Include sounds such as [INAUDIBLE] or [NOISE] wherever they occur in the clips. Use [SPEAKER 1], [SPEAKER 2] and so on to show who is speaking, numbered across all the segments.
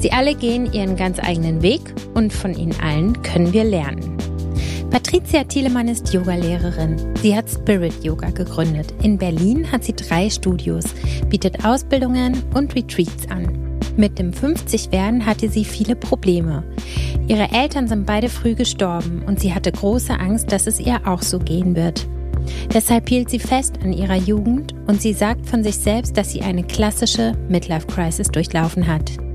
[SPEAKER 1] Sie alle gehen ihren ganz eigenen Weg und von ihnen allen können wir lernen. Patricia Thielemann ist Yogalehrerin. Sie hat Spirit Yoga gegründet. In Berlin hat sie drei Studios, bietet Ausbildungen und Retreats an. Mit dem 50-Werden hatte sie viele Probleme. Ihre Eltern sind beide früh gestorben und sie hatte große Angst, dass es ihr auch so gehen wird. Deshalb hielt sie fest an ihrer Jugend und sie sagt von sich selbst, dass sie eine klassische Midlife Crisis durchlaufen hat.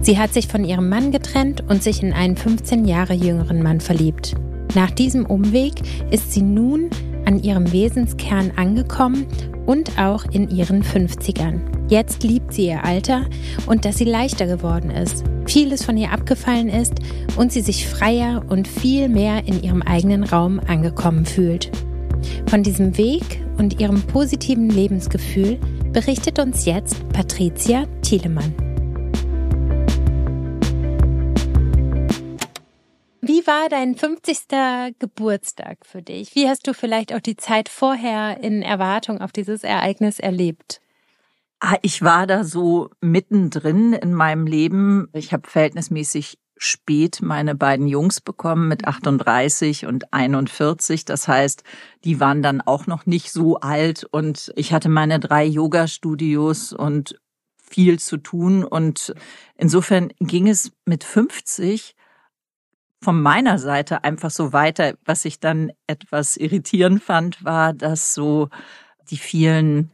[SPEAKER 1] Sie hat sich von ihrem Mann getrennt und sich in einen 15 Jahre jüngeren Mann verliebt. Nach diesem Umweg ist sie nun an ihrem Wesenskern angekommen und auch in ihren 50ern. Jetzt liebt sie ihr Alter und dass sie leichter geworden ist, vieles von ihr abgefallen ist und sie sich freier und viel mehr in ihrem eigenen Raum angekommen fühlt. Von diesem Weg und ihrem positiven Lebensgefühl berichtet uns jetzt Patricia Thielemann. Wie war dein 50. Geburtstag für dich? Wie hast du vielleicht auch die Zeit vorher in Erwartung auf dieses Ereignis erlebt?
[SPEAKER 2] Ah, ich war da so mittendrin in meinem Leben. Ich habe verhältnismäßig spät meine beiden Jungs bekommen mit 38 und 41. Das heißt, die waren dann auch noch nicht so alt und ich hatte meine drei Yoga-Studios und viel zu tun und insofern ging es mit 50 von meiner Seite einfach so weiter. Was ich dann etwas irritierend fand, war, dass so die vielen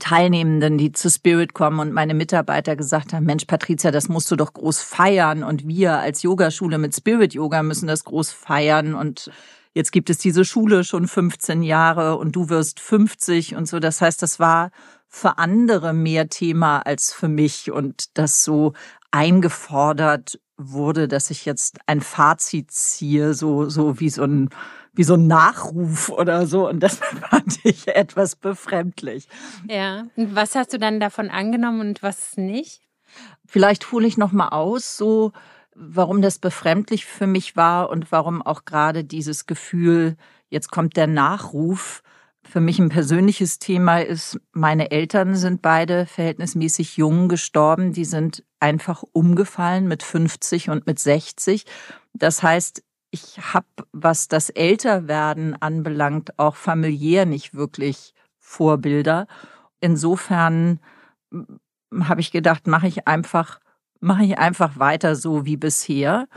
[SPEAKER 2] Teilnehmenden, die zu Spirit kommen und meine Mitarbeiter gesagt haben, Mensch, Patricia, das musst du doch groß feiern und wir als Yogaschule mit Spirit Yoga müssen das groß feiern und jetzt gibt es diese Schule schon 15 Jahre und du wirst 50 und so. Das heißt, das war für andere mehr Thema als für mich und das so eingefordert wurde, dass ich jetzt ein Fazit ziehe, so, so wie so ein, wie so ein Nachruf oder so. Und das [LAUGHS] fand ich etwas befremdlich.
[SPEAKER 1] Ja. Und was hast du dann davon angenommen und was nicht?
[SPEAKER 2] Vielleicht hole ich noch mal aus, so, warum das befremdlich für mich war und warum auch gerade dieses Gefühl, jetzt kommt der Nachruf, für mich ein persönliches Thema ist, meine Eltern sind beide verhältnismäßig jung gestorben. Die sind einfach umgefallen mit 50 und mit 60. Das heißt, ich habe, was das Älterwerden anbelangt, auch familiär nicht wirklich Vorbilder. Insofern hm, habe ich gedacht, mache ich einfach, mache ich einfach weiter so wie bisher.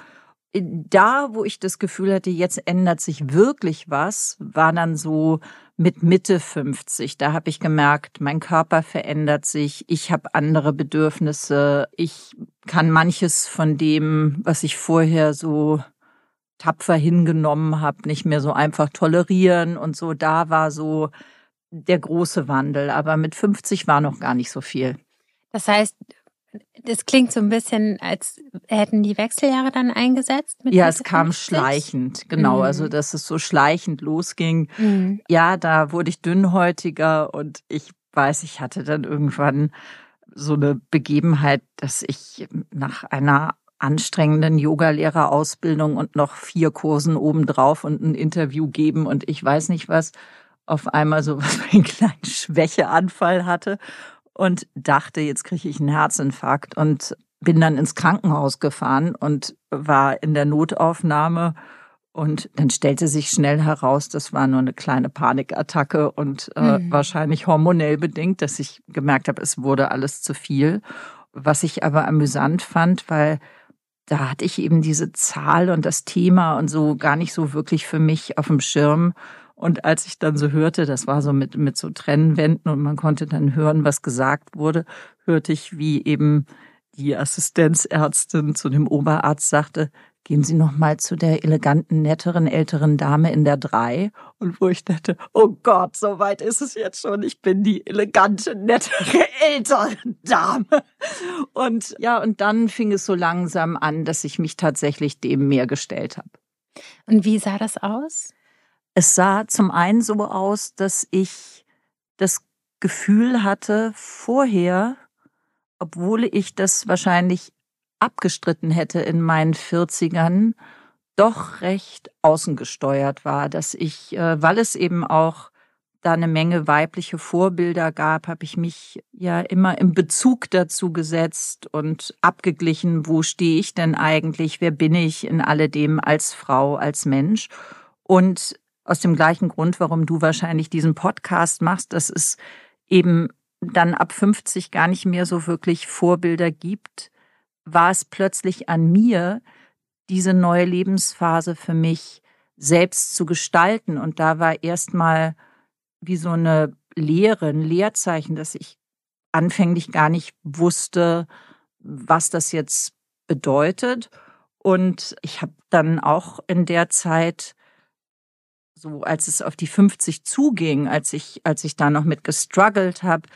[SPEAKER 2] Da, wo ich das Gefühl hatte, jetzt ändert sich wirklich was, war dann so mit Mitte 50. Da habe ich gemerkt, mein Körper verändert sich, ich habe andere Bedürfnisse, ich kann manches von dem, was ich vorher so tapfer hingenommen habe, nicht mehr so einfach tolerieren und so. Da war so der große Wandel, aber mit 50 war noch gar nicht so viel.
[SPEAKER 1] Das heißt, das klingt so ein bisschen, als hätten die Wechseljahre dann eingesetzt.
[SPEAKER 2] ja, es kam 50? schleichend, genau. Mhm. Also, dass es so schleichend losging. Mhm. Ja, da wurde ich dünnhäutiger und ich weiß, ich hatte dann irgendwann so eine Begebenheit, dass ich nach einer anstrengenden Yogalehrerausbildung und noch vier Kursen obendrauf und ein Interview geben und ich weiß nicht was, auf einmal so was [LAUGHS] wie einen kleinen Schwächeanfall hatte und dachte, jetzt kriege ich einen Herzinfarkt und bin dann ins Krankenhaus gefahren und war in der Notaufnahme und dann stellte sich schnell heraus, das war nur eine kleine Panikattacke und äh, mhm. wahrscheinlich hormonell bedingt, dass ich gemerkt habe, es wurde alles zu viel. Was ich aber amüsant fand, weil da hatte ich eben diese Zahl und das Thema und so gar nicht so wirklich für mich auf dem Schirm. Und als ich dann so hörte, das war so mit, mit so Trennwänden und man konnte dann hören, was gesagt wurde, hörte ich, wie eben die Assistenzärztin zu dem Oberarzt sagte, gehen Sie noch mal zu der eleganten, netteren, älteren Dame in der drei. Und wo ich dachte, oh Gott, so weit ist es jetzt schon. Ich bin die elegante, nettere, [LAUGHS] ältere Dame. Und ja, und dann fing es so langsam an, dass ich mich tatsächlich dem mehr gestellt habe.
[SPEAKER 1] Und wie sah das aus?
[SPEAKER 2] Es sah zum einen so aus, dass ich das Gefühl hatte, vorher, obwohl ich das wahrscheinlich abgestritten hätte in meinen 40ern, doch recht außengesteuert war, dass ich, äh, weil es eben auch da eine Menge weibliche Vorbilder gab, habe ich mich ja immer im Bezug dazu gesetzt und abgeglichen, wo stehe ich denn eigentlich, wer bin ich in alledem als Frau, als Mensch. Und aus dem gleichen Grund, warum du wahrscheinlich diesen Podcast machst, dass es eben dann ab 50 gar nicht mehr so wirklich Vorbilder gibt, war es plötzlich an mir, diese neue Lebensphase für mich selbst zu gestalten. Und da war erstmal wie so eine Lehre, ein Leerzeichen, dass ich anfänglich gar nicht wusste, was das jetzt bedeutet. Und ich habe dann auch in der Zeit, so als es auf die 50 zuging, als ich, als ich da noch mit gestruggelt habe,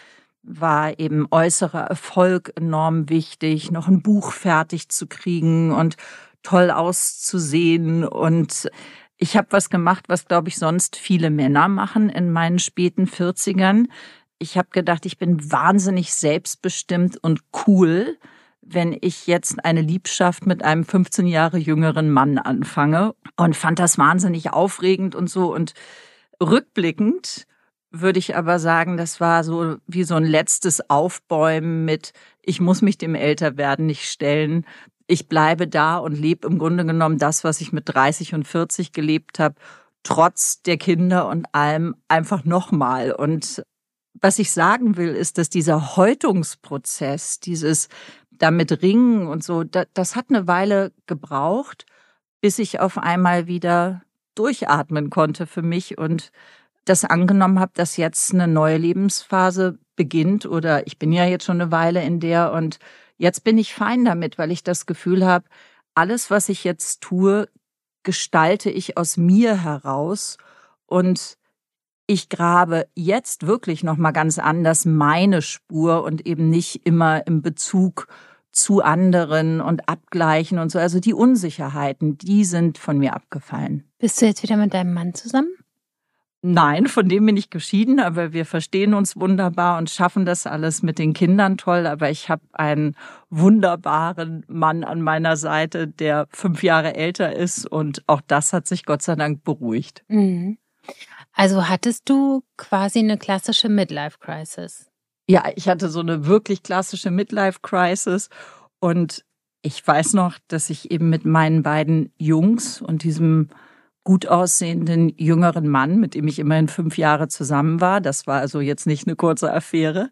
[SPEAKER 2] war eben äußerer Erfolg enorm wichtig, noch ein Buch fertig zu kriegen und toll auszusehen. Und ich habe was gemacht, was, glaube ich, sonst viele Männer machen in meinen späten 40ern. Ich habe gedacht, ich bin wahnsinnig selbstbestimmt und cool, wenn ich jetzt eine Liebschaft mit einem 15 Jahre jüngeren Mann anfange und fand das wahnsinnig aufregend und so. Und rückblickend würde ich aber sagen, das war so wie so ein letztes Aufbäumen mit, ich muss mich dem Älterwerden nicht stellen. Ich bleibe da und lebe im Grunde genommen das, was ich mit 30 und 40 gelebt habe, trotz der Kinder und allem einfach nochmal. Und was ich sagen will, ist, dass dieser Häutungsprozess, dieses damit ringen und so, das hat eine Weile gebraucht, bis ich auf einmal wieder durchatmen konnte für mich und das angenommen habe, dass jetzt eine neue Lebensphase beginnt oder ich bin ja jetzt schon eine Weile in der und jetzt bin ich fein damit, weil ich das Gefühl habe, alles, was ich jetzt tue, gestalte ich aus mir heraus und ich grabe jetzt wirklich noch mal ganz anders meine Spur und eben nicht immer im Bezug zu anderen und abgleichen und so. Also die Unsicherheiten, die sind von mir abgefallen.
[SPEAKER 1] Bist du jetzt wieder mit deinem Mann zusammen?
[SPEAKER 2] Nein, von dem bin ich geschieden, aber wir verstehen uns wunderbar und schaffen das alles mit den Kindern toll. Aber ich habe einen wunderbaren Mann an meiner Seite, der fünf Jahre älter ist und auch das hat sich Gott sei Dank beruhigt. Mhm.
[SPEAKER 1] Also hattest du quasi eine klassische Midlife-Crisis?
[SPEAKER 2] Ja, ich hatte so eine wirklich klassische Midlife-Crisis und ich weiß noch, dass ich eben mit meinen beiden Jungs und diesem gut aussehenden jüngeren Mann, mit dem ich immerhin fünf Jahre zusammen war. Das war also jetzt nicht eine kurze Affäre.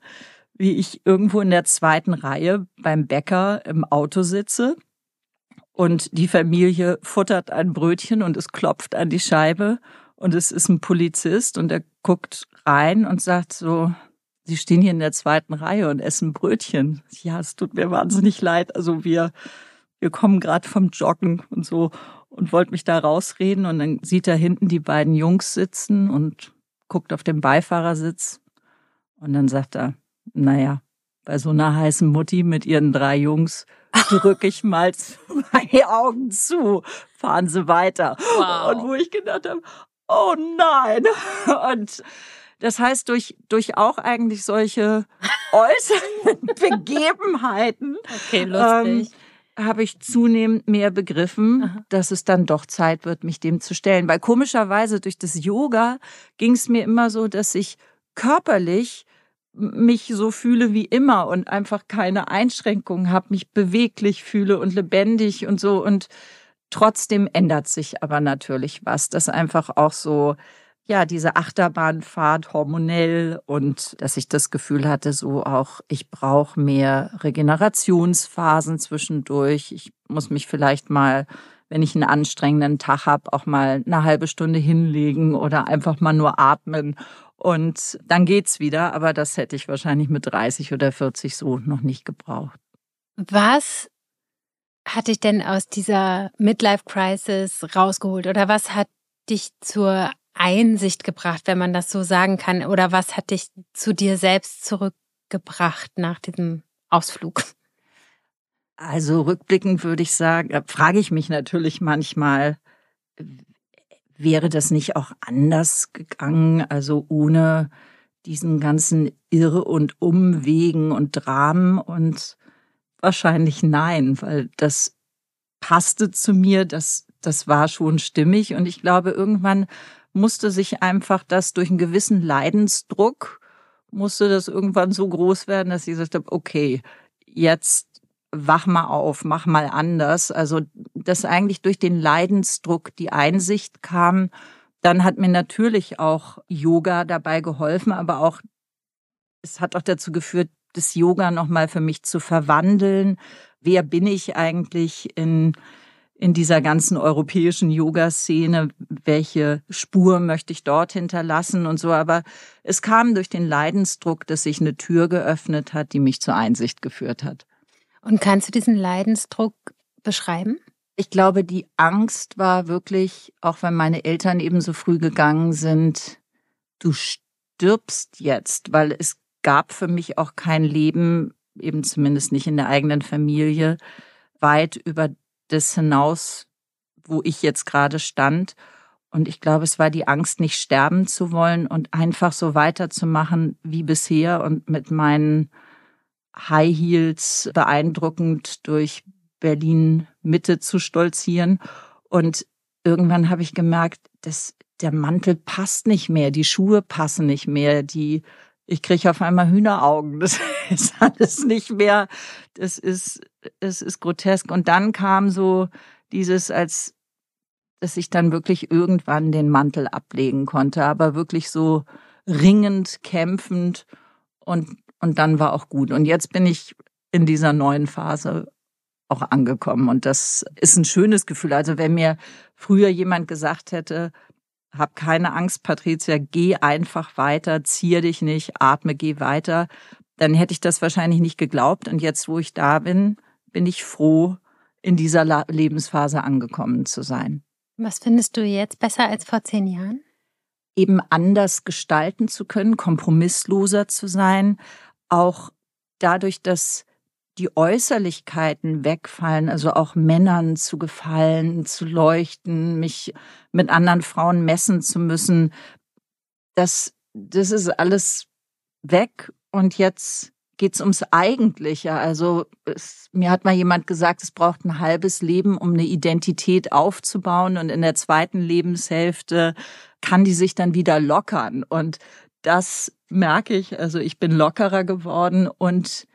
[SPEAKER 2] Wie ich irgendwo in der zweiten Reihe beim Bäcker im Auto sitze und die Familie futtert ein Brötchen und es klopft an die Scheibe und es ist ein Polizist und er guckt rein und sagt so, Sie stehen hier in der zweiten Reihe und essen Brötchen. Ja, es tut mir wahnsinnig leid. Also wir, wir kommen gerade vom Joggen und so und wollte mich da rausreden und dann sieht er hinten die beiden Jungs sitzen und guckt auf den Beifahrersitz und dann sagt er, naja, bei so einer heißen Mutti mit ihren drei Jungs drücke ich mal [LAUGHS] zwei Augen zu, fahren sie weiter. Wow. Und wo ich gedacht habe, oh nein. Und das heißt, durch, durch auch eigentlich solche [LAUGHS] äußeren Begebenheiten
[SPEAKER 1] okay. Ähm,
[SPEAKER 2] habe ich zunehmend mehr begriffen, Aha. dass es dann doch Zeit wird, mich dem zu stellen. Weil komischerweise durch das Yoga ging es mir immer so, dass ich körperlich mich so fühle wie immer und einfach keine Einschränkungen habe, mich beweglich fühle und lebendig und so. Und trotzdem ändert sich aber natürlich was, dass einfach auch so ja, diese Achterbahnfahrt hormonell und dass ich das Gefühl hatte, so auch, ich brauche mehr Regenerationsphasen zwischendurch. Ich muss mich vielleicht mal wenn ich einen anstrengenden Tag habe, auch mal eine halbe Stunde hinlegen oder einfach mal nur atmen. Und dann geht's wieder. Aber das hätte ich wahrscheinlich mit 30 oder 40 so noch nicht gebraucht.
[SPEAKER 1] Was hat dich denn aus dieser Midlife Crisis rausgeholt oder was hat dich zur Einsicht gebracht, wenn man das so sagen kann? Oder was hat dich zu dir selbst zurückgebracht nach diesem Ausflug?
[SPEAKER 2] Also rückblickend würde ich sagen, äh, frage ich mich natürlich manchmal, wäre das nicht auch anders gegangen, also ohne diesen ganzen Irre und Umwegen und Dramen und wahrscheinlich nein, weil das passte zu mir, das, das war schon stimmig und ich glaube, irgendwann musste sich einfach das durch einen gewissen Leidensdruck, musste das irgendwann so groß werden, dass ich gesagt habe, okay, jetzt wach mal auf, mach mal anders. Also, dass eigentlich durch den Leidensdruck die Einsicht kam. Dann hat mir natürlich auch Yoga dabei geholfen, aber auch, es hat auch dazu geführt, das Yoga nochmal für mich zu verwandeln. Wer bin ich eigentlich in, in dieser ganzen europäischen Yoga-Szene? Welche Spur möchte ich dort hinterlassen und so? Aber es kam durch den Leidensdruck, dass sich eine Tür geöffnet hat, die mich zur Einsicht geführt hat.
[SPEAKER 1] Und kannst du diesen Leidensdruck beschreiben?
[SPEAKER 2] Ich glaube, die Angst war wirklich, auch wenn meine Eltern eben so früh gegangen sind, du stirbst jetzt, weil es gab für mich auch kein Leben, eben zumindest nicht in der eigenen Familie, weit über das hinaus, wo ich jetzt gerade stand. Und ich glaube, es war die Angst, nicht sterben zu wollen und einfach so weiterzumachen wie bisher und mit meinen High Heels beeindruckend durch Berlin Mitte zu stolzieren. Und irgendwann habe ich gemerkt, dass der Mantel passt nicht mehr, die Schuhe passen nicht mehr, die ich kriege auf einmal Hühneraugen. Das [LAUGHS] ist alles nicht mehr. Das ist, es ist grotesk. Und dann kam so dieses, als dass ich dann wirklich irgendwann den Mantel ablegen konnte, aber wirklich so ringend, kämpfend und und dann war auch gut. Und jetzt bin ich in dieser neuen Phase auch angekommen. Und das ist ein schönes Gefühl. Also wenn mir früher jemand gesagt hätte, hab keine Angst, Patricia, geh einfach weiter, zier dich nicht, atme, geh weiter, dann hätte ich das wahrscheinlich nicht geglaubt. Und jetzt, wo ich da bin, bin ich froh, in dieser Lebensphase angekommen zu sein.
[SPEAKER 1] Was findest du jetzt besser als vor zehn Jahren?
[SPEAKER 2] Eben anders gestalten zu können, kompromissloser zu sein, auch dadurch, dass die Äußerlichkeiten wegfallen, also auch Männern zu gefallen, zu leuchten, mich mit anderen Frauen messen zu müssen, das, das ist alles weg und jetzt geht's ums Eigentliche. Also es, mir hat mal jemand gesagt, es braucht ein halbes Leben, um eine Identität aufzubauen und in der zweiten Lebenshälfte kann die sich dann wieder lockern und das merke ich. Also ich bin lockerer geworden und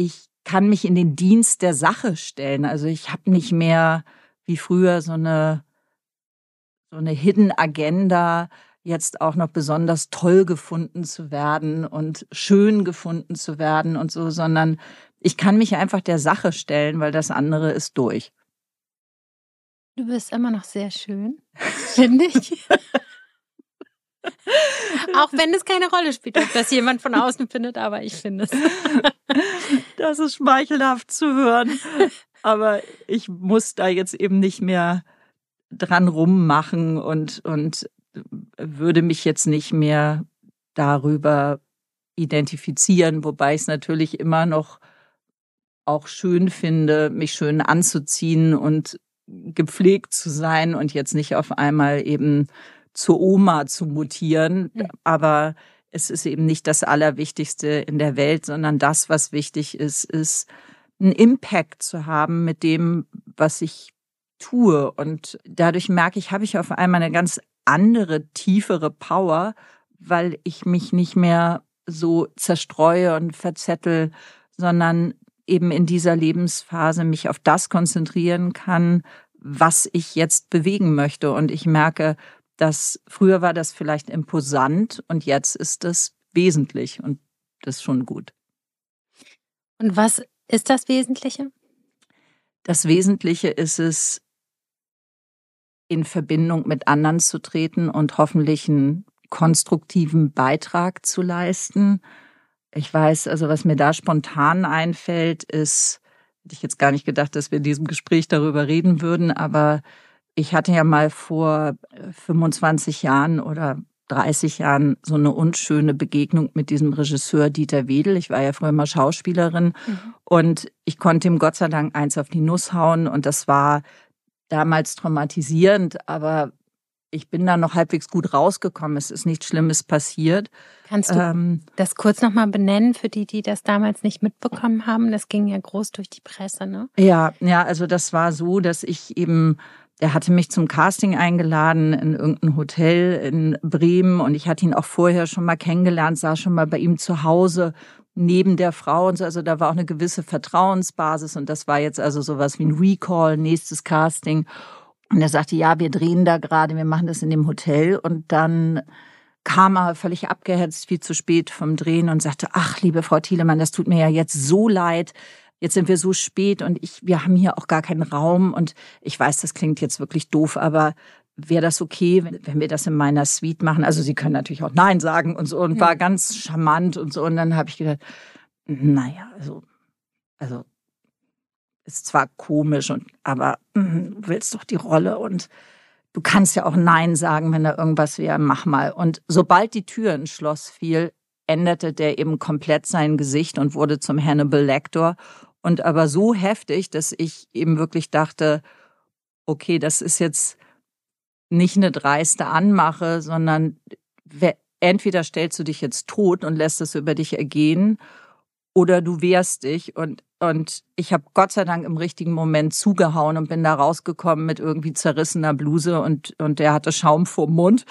[SPEAKER 2] ich kann mich in den Dienst der Sache stellen. Also ich habe nicht mehr wie früher so eine so eine Hidden Agenda, jetzt auch noch besonders toll gefunden zu werden und schön gefunden zu werden und so, sondern ich kann mich einfach der Sache stellen, weil das andere ist durch.
[SPEAKER 1] Du bist immer noch sehr schön, finde ich. [LAUGHS] Auch wenn es keine Rolle spielt, ob das jemand von außen findet, aber ich finde es. [LAUGHS]
[SPEAKER 2] Das ist schmeichelhaft zu hören. [LAUGHS] Aber ich muss da jetzt eben nicht mehr dran rummachen und, und würde mich jetzt nicht mehr darüber identifizieren, wobei ich es natürlich immer noch auch schön finde, mich schön anzuziehen und gepflegt zu sein und jetzt nicht auf einmal eben zur Oma zu mutieren. Mhm. Aber es ist eben nicht das Allerwichtigste in der Welt, sondern das, was wichtig ist, ist einen Impact zu haben mit dem, was ich tue. Und dadurch merke ich, habe ich auf einmal eine ganz andere, tiefere Power, weil ich mich nicht mehr so zerstreue und verzettel, sondern eben in dieser Lebensphase mich auf das konzentrieren kann, was ich jetzt bewegen möchte. Und ich merke, dass früher war das vielleicht imposant und jetzt ist es wesentlich und das ist schon gut.
[SPEAKER 1] Und was ist das Wesentliche?
[SPEAKER 2] Das Wesentliche ist es, in Verbindung mit anderen zu treten und hoffentlich einen konstruktiven Beitrag zu leisten. Ich weiß, also was mir da spontan einfällt, ist, hätte ich jetzt gar nicht gedacht, dass wir in diesem Gespräch darüber reden würden, aber ich hatte ja mal vor 25 Jahren oder 30 Jahren so eine unschöne Begegnung mit diesem Regisseur Dieter Wedel. Ich war ja früher mal Schauspielerin mhm. und ich konnte ihm Gott sei Dank eins auf die Nuss hauen und das war damals traumatisierend, aber ich bin da noch halbwegs gut rausgekommen. Es ist nichts Schlimmes passiert.
[SPEAKER 1] Kannst du ähm, das kurz nochmal benennen für die, die das damals nicht mitbekommen haben? Das ging ja groß durch die Presse, ne?
[SPEAKER 2] Ja, ja, also das war so, dass ich eben, er hatte mich zum Casting eingeladen in irgendein Hotel in Bremen und ich hatte ihn auch vorher schon mal kennengelernt, saß schon mal bei ihm zu Hause neben der Frau und so. Also da war auch eine gewisse Vertrauensbasis und das war jetzt also sowas wie ein Recall, nächstes Casting. Und er sagte, ja, wir drehen da gerade, wir machen das in dem Hotel. Und dann kam er völlig abgehetzt, viel zu spät vom Drehen und sagte, ach, liebe Frau Thielemann, das tut mir ja jetzt so leid. Jetzt sind wir so spät und ich, wir haben hier auch gar keinen Raum. Und ich weiß, das klingt jetzt wirklich doof, aber wäre das okay, wenn, wenn wir das in meiner Suite machen? Also Sie können natürlich auch Nein sagen und so und war ganz charmant und so. Und dann habe ich gedacht, naja, also, also ist zwar komisch und aber mh, du willst doch die Rolle und du kannst ja auch Nein sagen, wenn da irgendwas wäre, mach mal. Und sobald die Tür ins Schloss fiel, änderte der eben komplett sein Gesicht und wurde zum Hannibal Lector. Und aber so heftig, dass ich eben wirklich dachte, okay, das ist jetzt nicht eine dreiste Anmache, sondern entweder stellst du dich jetzt tot und lässt es über dich ergehen oder du wehrst dich. Und und ich habe Gott sei Dank im richtigen Moment zugehauen und bin da rausgekommen mit irgendwie zerrissener Bluse und und der hatte Schaum vorm Mund.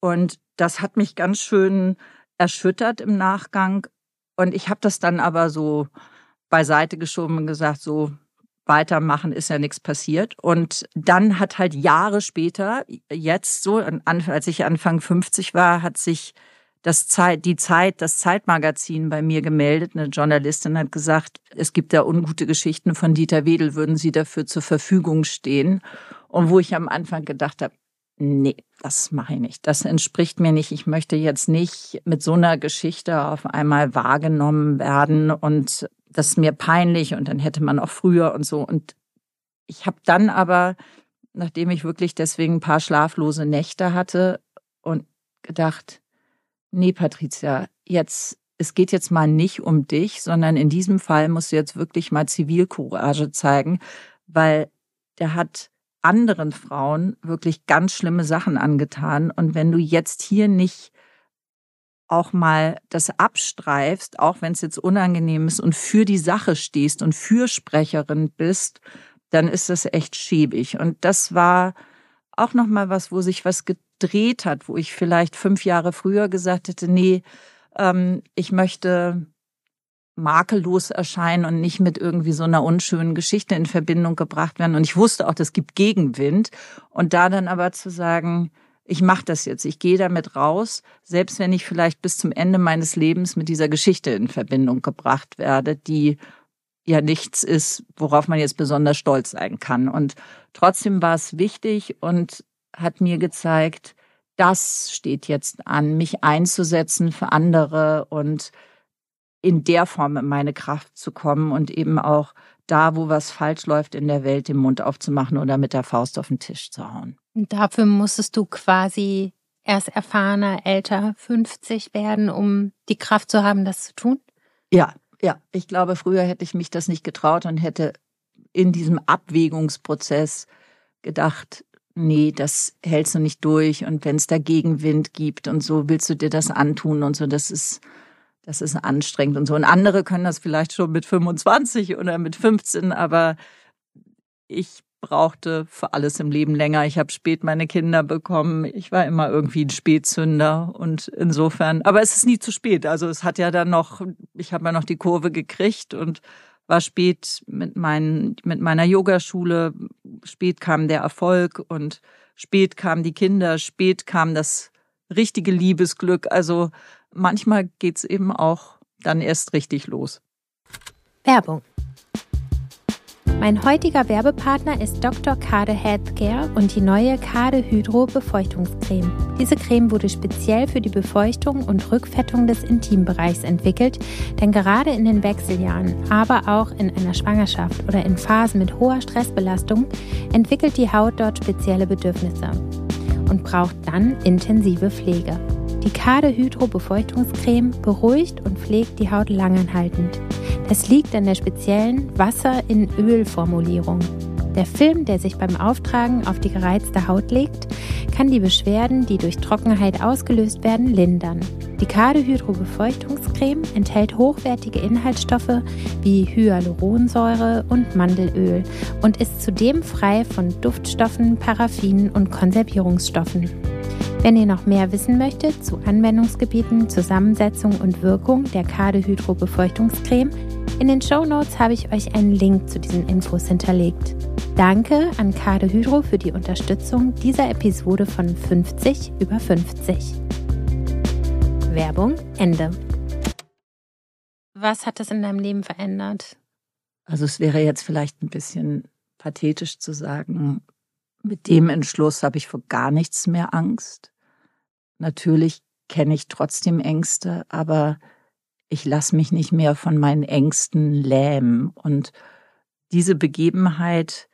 [SPEAKER 2] Und das hat mich ganz schön erschüttert im Nachgang. Und ich habe das dann aber so beiseite geschoben und gesagt so weitermachen ist ja nichts passiert und dann hat halt Jahre später jetzt so als ich Anfang 50 war hat sich das Zeit, die Zeit, das Zeitmagazin bei mir gemeldet. Eine Journalistin hat gesagt, es gibt da ungute Geschichten von Dieter Wedel, würden Sie dafür zur Verfügung stehen? Und wo ich am Anfang gedacht habe, nee, das mache ich nicht. Das entspricht mir nicht. Ich möchte jetzt nicht mit so einer Geschichte auf einmal wahrgenommen werden und das ist mir peinlich und dann hätte man auch früher und so. Und ich habe dann aber, nachdem ich wirklich deswegen ein paar schlaflose Nächte hatte und gedacht, nee, Patricia, jetzt, es geht jetzt mal nicht um dich, sondern in diesem Fall musst du jetzt wirklich mal Zivilcourage zeigen, weil der hat anderen Frauen wirklich ganz schlimme Sachen angetan. Und wenn du jetzt hier nicht auch mal das abstreifst, auch wenn es jetzt unangenehm ist und für die Sache stehst und Fürsprecherin bist, dann ist das echt schäbig. Und das war auch noch mal was, wo sich was gedreht hat, wo ich vielleicht fünf Jahre früher gesagt hätte, nee, ähm, ich möchte makellos erscheinen und nicht mit irgendwie so einer unschönen Geschichte in Verbindung gebracht werden. Und ich wusste auch, das gibt Gegenwind. Und da dann aber zu sagen, ich mache das jetzt, ich gehe damit raus, selbst wenn ich vielleicht bis zum Ende meines Lebens mit dieser Geschichte in Verbindung gebracht werde, die ja nichts ist, worauf man jetzt besonders stolz sein kann. Und trotzdem war es wichtig und hat mir gezeigt, das steht jetzt an, mich einzusetzen für andere und in der Form in meine Kraft zu kommen und eben auch da, wo was falsch läuft in der Welt, den Mund aufzumachen oder mit der Faust auf den Tisch zu hauen.
[SPEAKER 1] Und dafür musstest du quasi erst erfahrener, älter, 50 werden, um die Kraft zu haben, das zu tun?
[SPEAKER 2] Ja, ja. Ich glaube, früher hätte ich mich das nicht getraut und hätte in diesem Abwägungsprozess gedacht, nee, das hältst du nicht durch und wenn es da Gegenwind gibt und so, willst du dir das antun und so, das ist, das ist anstrengend und so. Und andere können das vielleicht schon mit 25 oder mit 15, aber ich brauchte für alles im Leben länger. Ich habe spät meine Kinder bekommen. Ich war immer irgendwie ein Spätzünder und insofern, aber es ist nie zu spät. Also es hat ja dann noch, ich habe ja noch die Kurve gekriegt und war spät mit, meinen, mit meiner Yogaschule, spät kam der Erfolg und spät kamen die Kinder, spät kam das richtige Liebesglück. Also manchmal geht's eben auch dann erst richtig los.
[SPEAKER 1] Werbung Mein heutiger Werbepartner ist Dr. Kade Healthcare und die neue Kade Hydro Befeuchtungscreme. Diese Creme wurde speziell für die Befeuchtung und Rückfettung des Intimbereichs entwickelt, denn gerade in den Wechseljahren, aber auch in einer Schwangerschaft oder in Phasen mit hoher Stressbelastung entwickelt die Haut dort spezielle Bedürfnisse und braucht dann intensive Pflege. Die Kade Hydro Befeuchtungscreme beruhigt und pflegt die Haut langanhaltend. Das liegt an der speziellen Wasser in Öl Formulierung. Der Film, der sich beim Auftragen auf die gereizte Haut legt, kann die Beschwerden, die durch Trockenheit ausgelöst werden, lindern. Die Kade Hydro Befeuchtungscreme enthält hochwertige Inhaltsstoffe wie Hyaluronsäure und Mandelöl und ist zudem frei von Duftstoffen, Paraffinen und Konservierungsstoffen. Wenn ihr noch mehr wissen möchtet zu Anwendungsgebieten, Zusammensetzung und Wirkung der Kade Hydro Befeuchtungscreme, in den Show Notes habe ich euch einen Link zu diesen Infos hinterlegt. Danke an Kade Hydro für die Unterstützung dieser Episode von 50 über 50. Werbung Ende. Was hat das in deinem Leben verändert?
[SPEAKER 2] Also es wäre jetzt vielleicht ein bisschen pathetisch zu sagen, mit dem Entschluss habe ich vor gar nichts mehr Angst. Natürlich kenne ich trotzdem Ängste, aber ich lasse mich nicht mehr von meinen Ängsten lähmen. Und diese Begebenheit,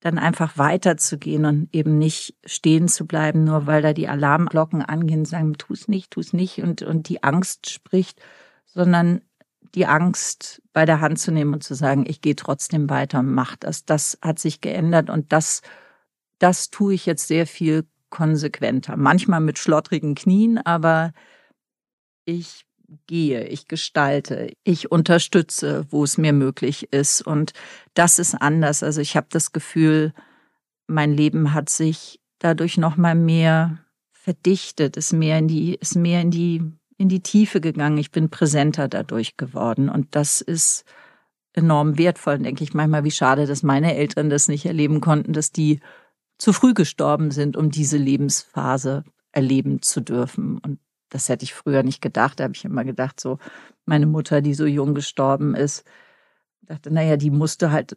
[SPEAKER 2] dann einfach weiterzugehen und eben nicht stehen zu bleiben, nur weil da die Alarmglocken angehen, sagen, tu's nicht, tu's nicht und, und die Angst spricht, sondern die Angst bei der Hand zu nehmen und zu sagen, ich gehe trotzdem weiter und mach das. Das hat sich geändert und das, das tue ich jetzt sehr viel konsequenter. Manchmal mit schlottrigen Knien, aber ich gehe, ich gestalte, ich unterstütze, wo es mir möglich ist. Und das ist anders. Also ich habe das Gefühl, mein Leben hat sich dadurch noch mal mehr verdichtet, ist mehr in die, ist mehr in die, in die Tiefe gegangen. Ich bin präsenter dadurch geworden. Und das ist enorm wertvoll. denke ich manchmal, wie schade, dass meine Eltern das nicht erleben konnten, dass die zu früh gestorben sind, um diese Lebensphase erleben zu dürfen. Und das hätte ich früher nicht gedacht. Da habe ich immer gedacht, so meine Mutter, die so jung gestorben ist, dachte, naja, die musste halt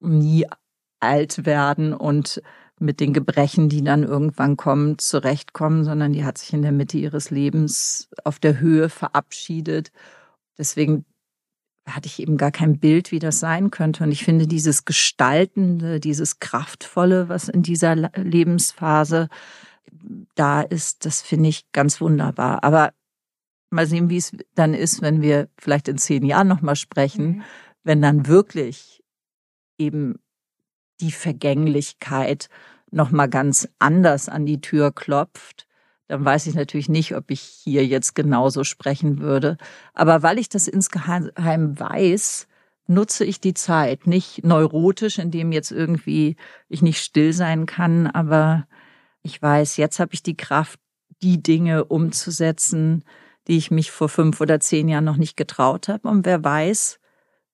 [SPEAKER 2] nie alt werden und mit den Gebrechen, die dann irgendwann kommen, zurechtkommen, sondern die hat sich in der Mitte ihres Lebens auf der Höhe verabschiedet. Deswegen hatte ich eben gar kein Bild, wie das sein könnte. Und ich finde dieses Gestaltende, dieses Kraftvolle, was in dieser Lebensphase da ist, das finde ich ganz wunderbar. Aber mal sehen, wie es dann ist, wenn wir vielleicht in zehn Jahren nochmal sprechen, mhm. wenn dann wirklich eben die Vergänglichkeit nochmal ganz anders an die Tür klopft dann weiß ich natürlich nicht, ob ich hier jetzt genauso sprechen würde. Aber weil ich das insgeheim weiß, nutze ich die Zeit. Nicht neurotisch, indem jetzt irgendwie ich nicht still sein kann, aber ich weiß, jetzt habe ich die Kraft, die Dinge umzusetzen, die ich mich vor fünf oder zehn Jahren noch nicht getraut habe. Und wer weiß,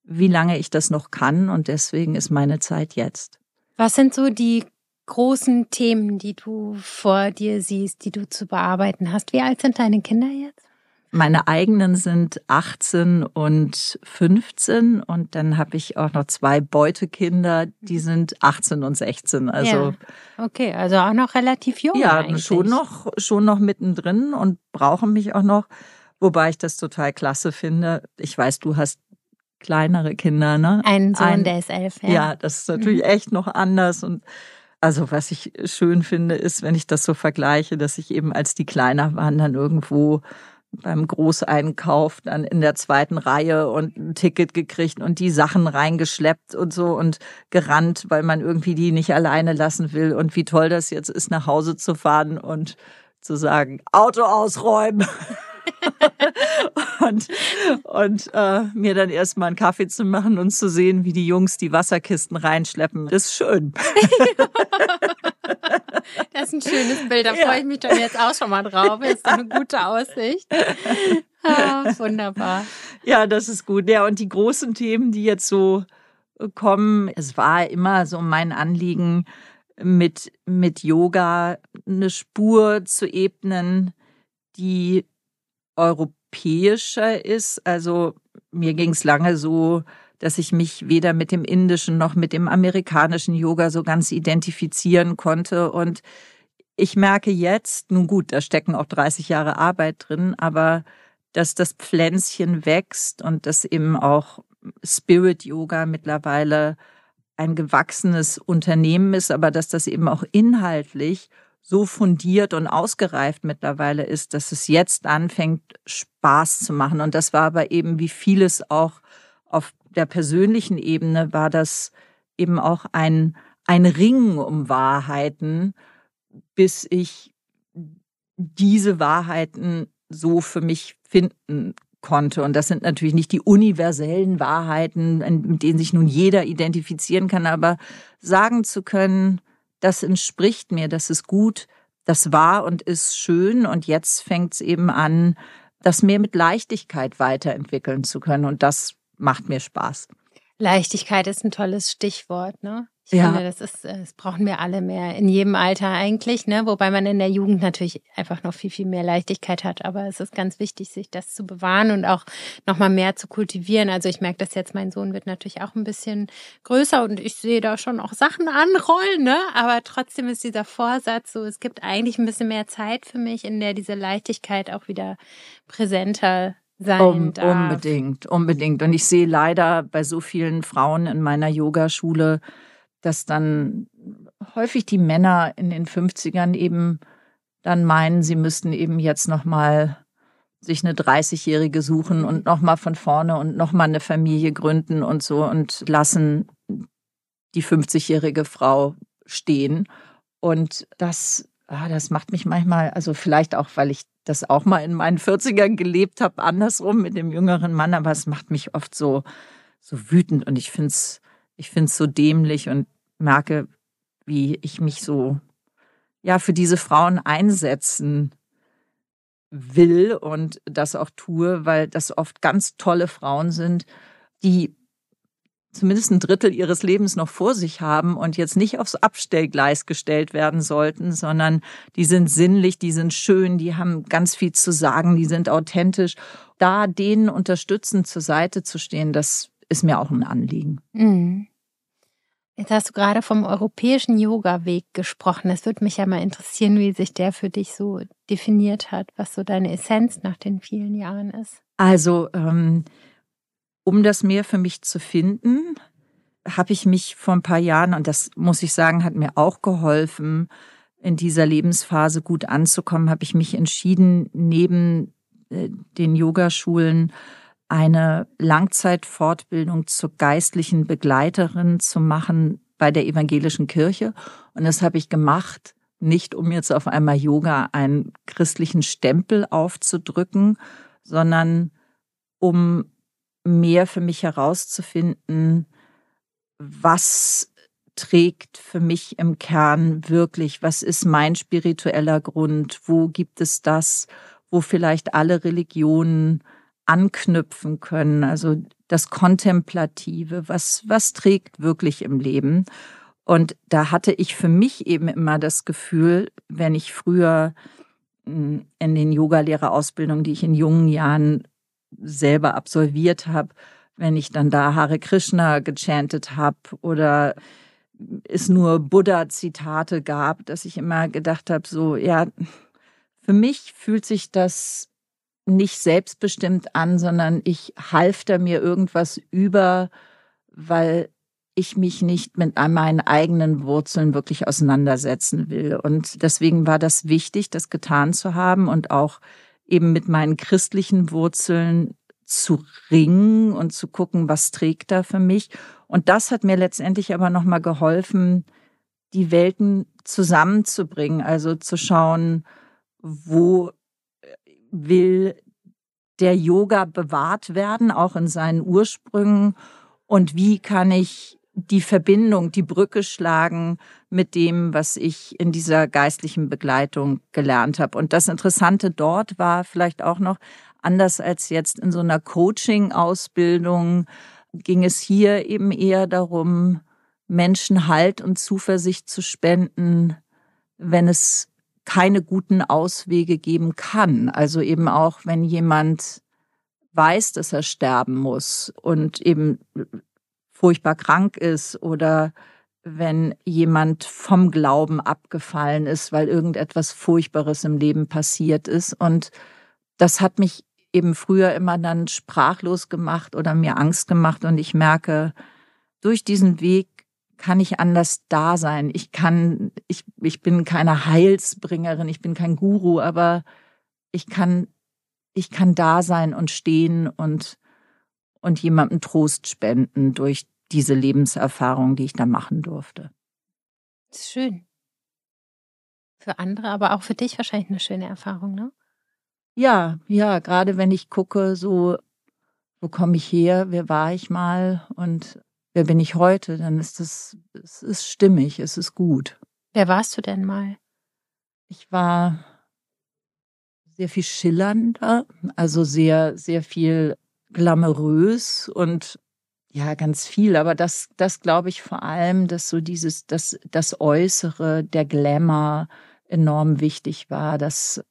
[SPEAKER 2] wie lange ich das noch kann. Und deswegen ist meine Zeit jetzt.
[SPEAKER 1] Was sind so die großen Themen, die du vor dir siehst, die du zu bearbeiten hast? Wie alt sind deine Kinder jetzt?
[SPEAKER 2] Meine eigenen sind 18 und 15 und dann habe ich auch noch zwei Beutekinder, die mhm. sind 18 und 16. Also
[SPEAKER 1] ja. okay, also auch noch relativ jung.
[SPEAKER 2] Ja, eigentlich. schon noch schon noch mittendrin und brauchen mich auch noch, wobei ich das total klasse finde. Ich weiß, du hast kleinere Kinder, ne?
[SPEAKER 1] Ein Sohn, Ein, der ist elf.
[SPEAKER 2] Ja. ja, das ist natürlich mhm. echt noch anders und also was ich schön finde, ist, wenn ich das so vergleiche, dass ich eben als die kleiner waren, dann irgendwo beim Großeinkauf dann in der zweiten Reihe und ein Ticket gekriegt und die Sachen reingeschleppt und so und gerannt, weil man irgendwie die nicht alleine lassen will und wie toll das jetzt ist, nach Hause zu fahren und zu sagen, Auto ausräumen. [LAUGHS] [LAUGHS] und und äh, mir dann erstmal einen Kaffee zu machen und zu sehen, wie die Jungs die Wasserkisten reinschleppen. Das ist schön. [LAUGHS]
[SPEAKER 1] das ist ein schönes Bild. Da ja. freue ich mich dann jetzt auch schon mal drauf. Das ist eine gute Aussicht. Ah, wunderbar.
[SPEAKER 2] Ja, das ist gut. Ja, und die großen Themen, die jetzt so kommen, es war immer so mein Anliegen, mit, mit Yoga eine Spur zu ebnen, die europäischer ist. Also mir ging es lange so, dass ich mich weder mit dem indischen noch mit dem amerikanischen Yoga so ganz identifizieren konnte. Und ich merke jetzt, nun gut, da stecken auch 30 Jahre Arbeit drin, aber dass das Pflänzchen wächst und dass eben auch Spirit Yoga mittlerweile ein gewachsenes Unternehmen ist, aber dass das eben auch inhaltlich so fundiert und ausgereift mittlerweile ist, dass es jetzt anfängt, Spaß zu machen. Und das war aber eben wie vieles auch auf der persönlichen Ebene, war das eben auch ein, ein Ringen um Wahrheiten, bis ich diese Wahrheiten so für mich finden konnte. Und das sind natürlich nicht die universellen Wahrheiten, mit denen sich nun jeder identifizieren kann, aber sagen zu können, das entspricht mir, das ist gut, das war und ist schön und jetzt fängt es eben an, das mehr mit Leichtigkeit weiterentwickeln zu können und das macht mir Spaß.
[SPEAKER 1] Leichtigkeit ist ein tolles Stichwort, ne? Ich ja. finde, das ist, das brauchen wir alle mehr in jedem Alter eigentlich, ne? Wobei man in der Jugend natürlich einfach noch viel, viel mehr Leichtigkeit hat. Aber es ist ganz wichtig, sich das zu bewahren und auch nochmal mehr zu kultivieren. Also ich merke das jetzt, mein Sohn wird natürlich auch ein bisschen größer und ich sehe da schon auch Sachen anrollen, ne? Aber trotzdem ist dieser Vorsatz so, es gibt eigentlich ein bisschen mehr Zeit für mich, in der diese Leichtigkeit auch wieder präsenter sein um, darf.
[SPEAKER 2] Unbedingt, unbedingt. Und ich sehe leider bei so vielen Frauen in meiner Yogaschule, dass dann häufig die Männer in den 50ern eben dann meinen, sie müssten eben jetzt nochmal sich eine 30-Jährige suchen und nochmal von vorne und nochmal eine Familie gründen und so und lassen die 50-jährige Frau stehen. Und das, ah, das macht mich manchmal, also vielleicht auch, weil ich das auch mal in meinen 40ern gelebt habe, andersrum mit dem jüngeren Mann, aber es macht mich oft so, so wütend und ich finde es ich find's so dämlich und merke, wie ich mich so ja für diese Frauen einsetzen will und das auch tue, weil das oft ganz tolle Frauen sind, die zumindest ein Drittel ihres Lebens noch vor sich haben und jetzt nicht aufs Abstellgleis gestellt werden sollten, sondern die sind sinnlich, die sind schön, die haben ganz viel zu sagen, die sind authentisch. Da denen unterstützend zur Seite zu stehen, das ist mir auch ein Anliegen. Mhm.
[SPEAKER 1] Jetzt hast du gerade vom europäischen Yoga-Weg gesprochen. Es würde mich ja mal interessieren, wie sich der für dich so definiert hat, was so deine Essenz nach den vielen Jahren ist.
[SPEAKER 2] Also, ähm, um das mehr für mich zu finden, habe ich mich vor ein paar Jahren, und das muss ich sagen, hat mir auch geholfen, in dieser Lebensphase gut anzukommen, habe ich mich entschieden, neben äh, den Yogaschulen eine Langzeitfortbildung zur geistlichen Begleiterin zu machen bei der evangelischen Kirche. Und das habe ich gemacht, nicht um jetzt auf einmal Yoga einen christlichen Stempel aufzudrücken, sondern um mehr für mich herauszufinden, was trägt für mich im Kern wirklich, was ist mein spiritueller Grund, wo gibt es das, wo vielleicht alle Religionen anknüpfen können, also das Kontemplative, was, was trägt wirklich im Leben. Und da hatte ich für mich eben immer das Gefühl, wenn ich früher hm, in den Yogalehrerausbildungen, die ich in jungen Jahren selber absolviert habe, wenn ich dann da Hare Krishna gechantet habe oder es nur Buddha-Zitate gab, dass ich immer gedacht habe, so, ja, für mich fühlt sich das nicht selbstbestimmt an, sondern ich half da mir irgendwas über, weil ich mich nicht mit meinen eigenen Wurzeln wirklich auseinandersetzen will. Und deswegen war das wichtig, das getan zu haben und auch eben mit meinen christlichen Wurzeln zu ringen und zu gucken, was trägt da für mich. Und das hat mir letztendlich aber nochmal geholfen, die Welten zusammenzubringen, also zu schauen, wo will der Yoga bewahrt werden, auch in seinen Ursprüngen? Und wie kann ich die Verbindung, die Brücke schlagen mit dem, was ich in dieser geistlichen Begleitung gelernt habe? Und das Interessante dort war vielleicht auch noch, anders als jetzt in so einer Coaching-Ausbildung, ging es hier eben eher darum, Menschen Halt und Zuversicht zu spenden, wenn es keine guten Auswege geben kann. Also eben auch, wenn jemand weiß, dass er sterben muss und eben furchtbar krank ist oder wenn jemand vom Glauben abgefallen ist, weil irgendetwas Furchtbares im Leben passiert ist. Und das hat mich eben früher immer dann sprachlos gemacht oder mir Angst gemacht. Und ich merke, durch diesen Weg kann ich anders da sein. Ich kann, ich, ich bin keine Heilsbringerin, ich bin kein Guru, aber ich kann, ich kann da sein und stehen und, und jemandem Trost spenden durch diese Lebenserfahrung, die ich da machen durfte.
[SPEAKER 1] Das ist schön. Für andere, aber auch für dich wahrscheinlich eine schöne Erfahrung, ne?
[SPEAKER 2] Ja, ja, gerade wenn ich gucke, so, wo komme ich her, wer war ich mal und wer bin ich heute, dann ist das, es ist stimmig, es ist gut.
[SPEAKER 1] Wer warst du denn mal?
[SPEAKER 2] Ich war sehr viel schillernder, also sehr, sehr viel glamourös und ja, ganz viel, aber das, das glaube ich vor allem, dass so dieses, das, das Äußere, der Glamour enorm wichtig war. Das,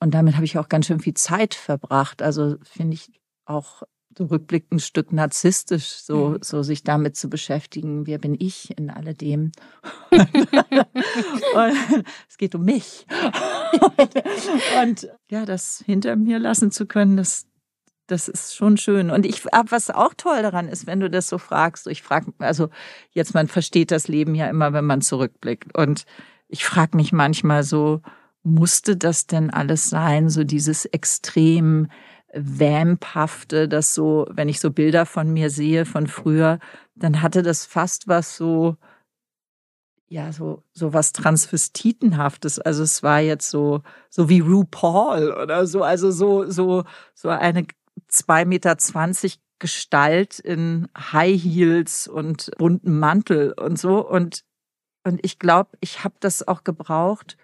[SPEAKER 2] und damit habe ich auch ganz schön viel Zeit verbracht. Also finde ich auch rückblickend ein Stück narzisstisch, so, mhm. so sich damit zu beschäftigen, wer bin ich in alledem. [LAUGHS] es geht um mich. [LAUGHS] und ja, das hinter mir lassen zu können, das, das ist schon schön. Und ich, was auch toll daran ist, wenn du das so fragst, ich frage, also jetzt, man versteht das Leben ja immer, wenn man zurückblickt. Und ich frage mich manchmal so, musste das denn alles sein, so dieses extrem Vamphafte, das so, wenn ich so Bilder von mir sehe von früher, dann hatte das fast was so, ja, so, so was Transvestitenhaftes. Also es war jetzt so, so wie RuPaul oder so, also so, so, so eine zwei Meter zwanzig Gestalt in High Heels und bunten Mantel und so. Und, und ich glaube, ich habe das auch gebraucht,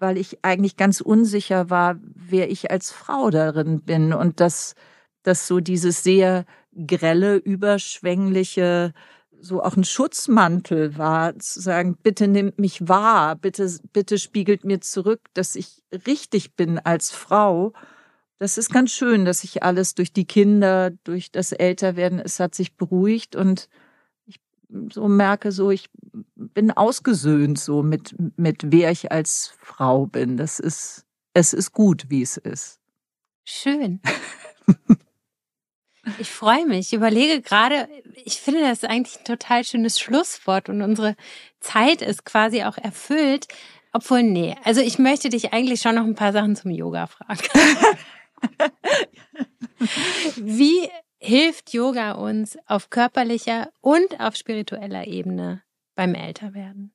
[SPEAKER 2] weil ich eigentlich ganz unsicher war, wer ich als Frau darin bin. Und dass, dass so dieses sehr grelle, überschwängliche, so auch ein Schutzmantel war, zu sagen, bitte nimmt mich wahr, bitte, bitte spiegelt mir zurück, dass ich richtig bin als Frau das ist ganz schön, dass sich alles durch die Kinder, durch das Älterwerden, es hat sich beruhigt und so merke so, ich bin ausgesöhnt so mit, mit wer ich als Frau bin. Das ist, es ist gut, wie es ist.
[SPEAKER 1] Schön. [LAUGHS] Ich freue mich. Ich überlege gerade, ich finde das eigentlich ein total schönes Schlusswort und unsere Zeit ist quasi auch erfüllt. Obwohl, nee. Also ich möchte dich eigentlich schon noch ein paar Sachen zum Yoga fragen. [LAUGHS] Wie hilft Yoga uns auf körperlicher und auf spiritueller Ebene beim Älterwerden?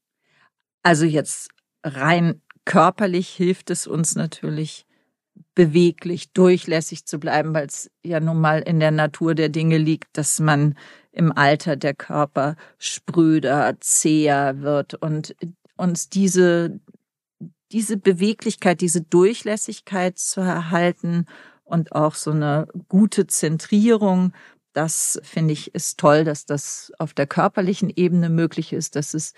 [SPEAKER 2] Also jetzt rein körperlich hilft es uns natürlich beweglich, durchlässig zu bleiben, weil es ja nun mal in der Natur der Dinge liegt, dass man im Alter der Körper spröder, zäher wird und uns diese diese Beweglichkeit, diese Durchlässigkeit zu erhalten und auch so eine gute Zentrierung, das finde ich ist toll, dass das auf der körperlichen Ebene möglich ist, dass es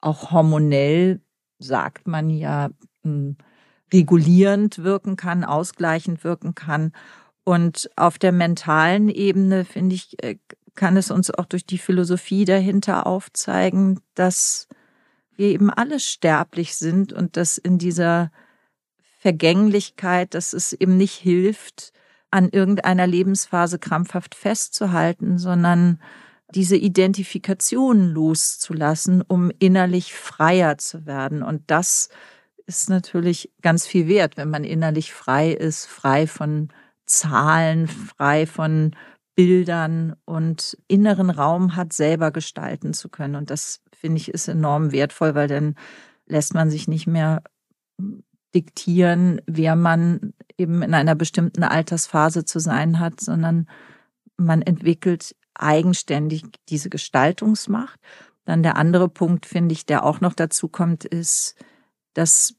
[SPEAKER 2] auch hormonell, sagt man ja, hm, regulierend wirken kann, ausgleichend wirken kann. Und auf der mentalen Ebene, finde ich, äh, kann es uns auch durch die Philosophie dahinter aufzeigen, dass wir eben alle sterblich sind und dass in dieser Vergänglichkeit, dass es eben nicht hilft, an irgendeiner Lebensphase krampfhaft festzuhalten, sondern diese Identifikation loszulassen, um innerlich freier zu werden. Und das ist natürlich ganz viel wert, wenn man innerlich frei ist, frei von Zahlen, frei von Bildern und inneren Raum hat, selber gestalten zu können. Und das finde ich, ist enorm wertvoll, weil dann lässt man sich nicht mehr diktieren, wer man eben in einer bestimmten Altersphase zu sein hat, sondern man entwickelt eigenständig diese Gestaltungsmacht. Dann der andere Punkt, finde ich, der auch noch dazu kommt, ist, dass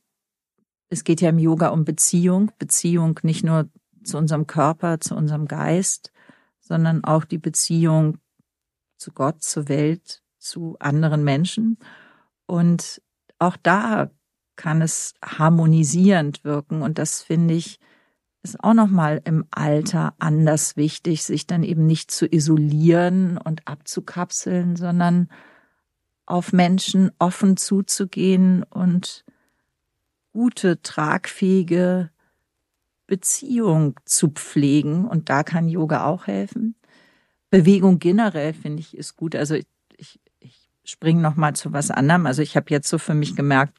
[SPEAKER 2] es geht ja im Yoga um Beziehung, Beziehung nicht nur zu unserem Körper, zu unserem Geist, sondern auch die Beziehung zu Gott, zur Welt, zu anderen Menschen. Und auch da kann es harmonisierend wirken. Und das finde ich ist auch noch mal im Alter anders wichtig, sich dann eben nicht zu isolieren und abzukapseln, sondern auf Menschen offen zuzugehen und gute, tragfähige Beziehung zu pflegen. Und da kann Yoga auch helfen. Bewegung generell finde ich ist gut. Also ich, ich, ich springe noch mal zu was anderem. Also ich habe jetzt so für mich gemerkt,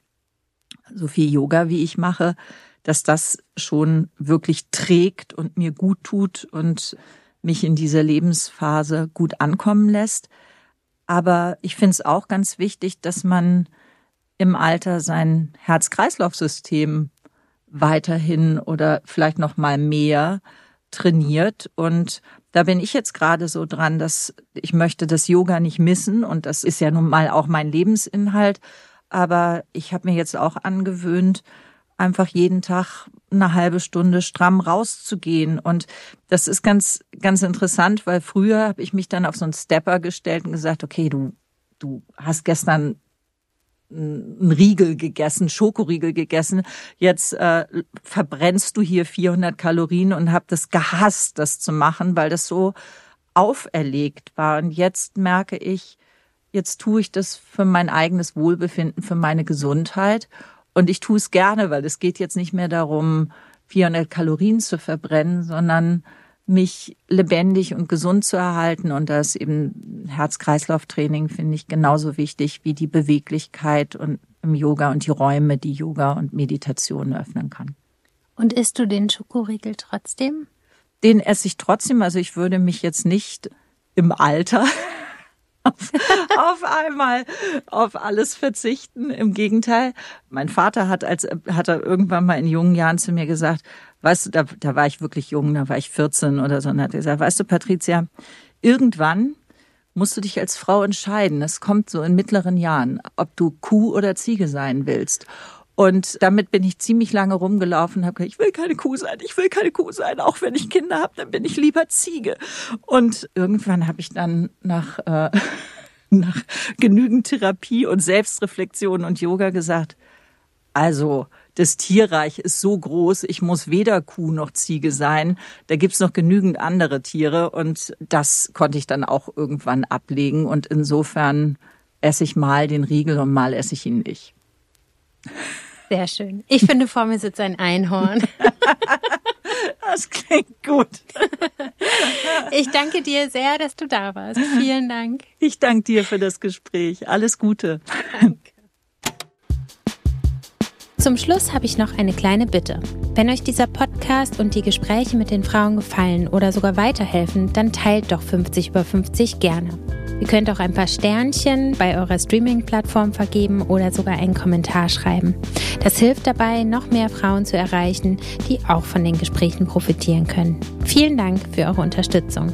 [SPEAKER 2] so viel Yoga wie ich mache, dass das schon wirklich trägt und mir gut tut und mich in dieser Lebensphase gut ankommen lässt. Aber ich finde es auch ganz wichtig, dass man im Alter sein Herz-Kreislauf-System weiterhin oder vielleicht noch mal mehr trainiert. Und da bin ich jetzt gerade so dran, dass ich möchte das Yoga nicht missen. Und das ist ja nun mal auch mein Lebensinhalt, aber ich habe mir jetzt auch angewöhnt, einfach jeden Tag eine halbe Stunde stramm rauszugehen. Und das ist ganz, ganz interessant, weil früher habe ich mich dann auf so einen Stepper gestellt und gesagt, okay, du, du hast gestern einen Riegel gegessen, Schokoriegel gegessen. Jetzt äh, verbrennst du hier 400 Kalorien und habe das gehasst, das zu machen, weil das so auferlegt war. Und jetzt merke ich, jetzt tue ich das für mein eigenes Wohlbefinden, für meine Gesundheit. Und ich tue es gerne, weil es geht jetzt nicht mehr darum, 400 Kalorien zu verbrennen, sondern mich lebendig und gesund zu erhalten. Und das eben Herz-Kreislauf-Training finde ich genauso wichtig wie die Beweglichkeit und im Yoga und die Räume, die Yoga und Meditation öffnen kann.
[SPEAKER 1] Und isst du den Schokoriegel trotzdem?
[SPEAKER 2] Den esse ich trotzdem. Also ich würde mich jetzt nicht im Alter auf, auf einmal auf alles verzichten. Im Gegenteil, mein Vater hat als hat er irgendwann mal in jungen Jahren zu mir gesagt, weißt du, da, da war ich wirklich jung, da war ich 14 oder so, und hat gesagt, weißt du, Patricia, irgendwann musst du dich als Frau entscheiden. Es kommt so in mittleren Jahren, ob du Kuh oder Ziege sein willst. Und damit bin ich ziemlich lange rumgelaufen und habe gesagt, ich will keine Kuh sein, ich will keine Kuh sein. Auch wenn ich Kinder habe, dann bin ich lieber Ziege. Und irgendwann habe ich dann nach, äh, [LAUGHS] nach genügend Therapie und Selbstreflexion und Yoga gesagt, also das Tierreich ist so groß, ich muss weder Kuh noch Ziege sein. Da gibt's noch genügend andere Tiere und das konnte ich dann auch irgendwann ablegen. Und insofern esse ich mal den Riegel und mal esse ich ihn nicht.
[SPEAKER 1] Sehr schön. Ich finde, vor mir sitzt ein Einhorn. [LAUGHS]
[SPEAKER 2] Das klingt gut.
[SPEAKER 1] Ich danke dir sehr, dass du da warst. Vielen Dank.
[SPEAKER 2] Ich danke dir für das Gespräch. Alles Gute. Danke.
[SPEAKER 1] Zum Schluss habe ich noch eine kleine Bitte. Wenn euch dieser Podcast und die Gespräche mit den Frauen gefallen oder sogar weiterhelfen, dann teilt doch 50 über 50 gerne. Ihr könnt auch ein paar Sternchen bei eurer Streaming-Plattform vergeben oder sogar einen Kommentar schreiben. Das hilft dabei, noch mehr Frauen zu erreichen, die auch von den Gesprächen profitieren können. Vielen Dank für eure Unterstützung.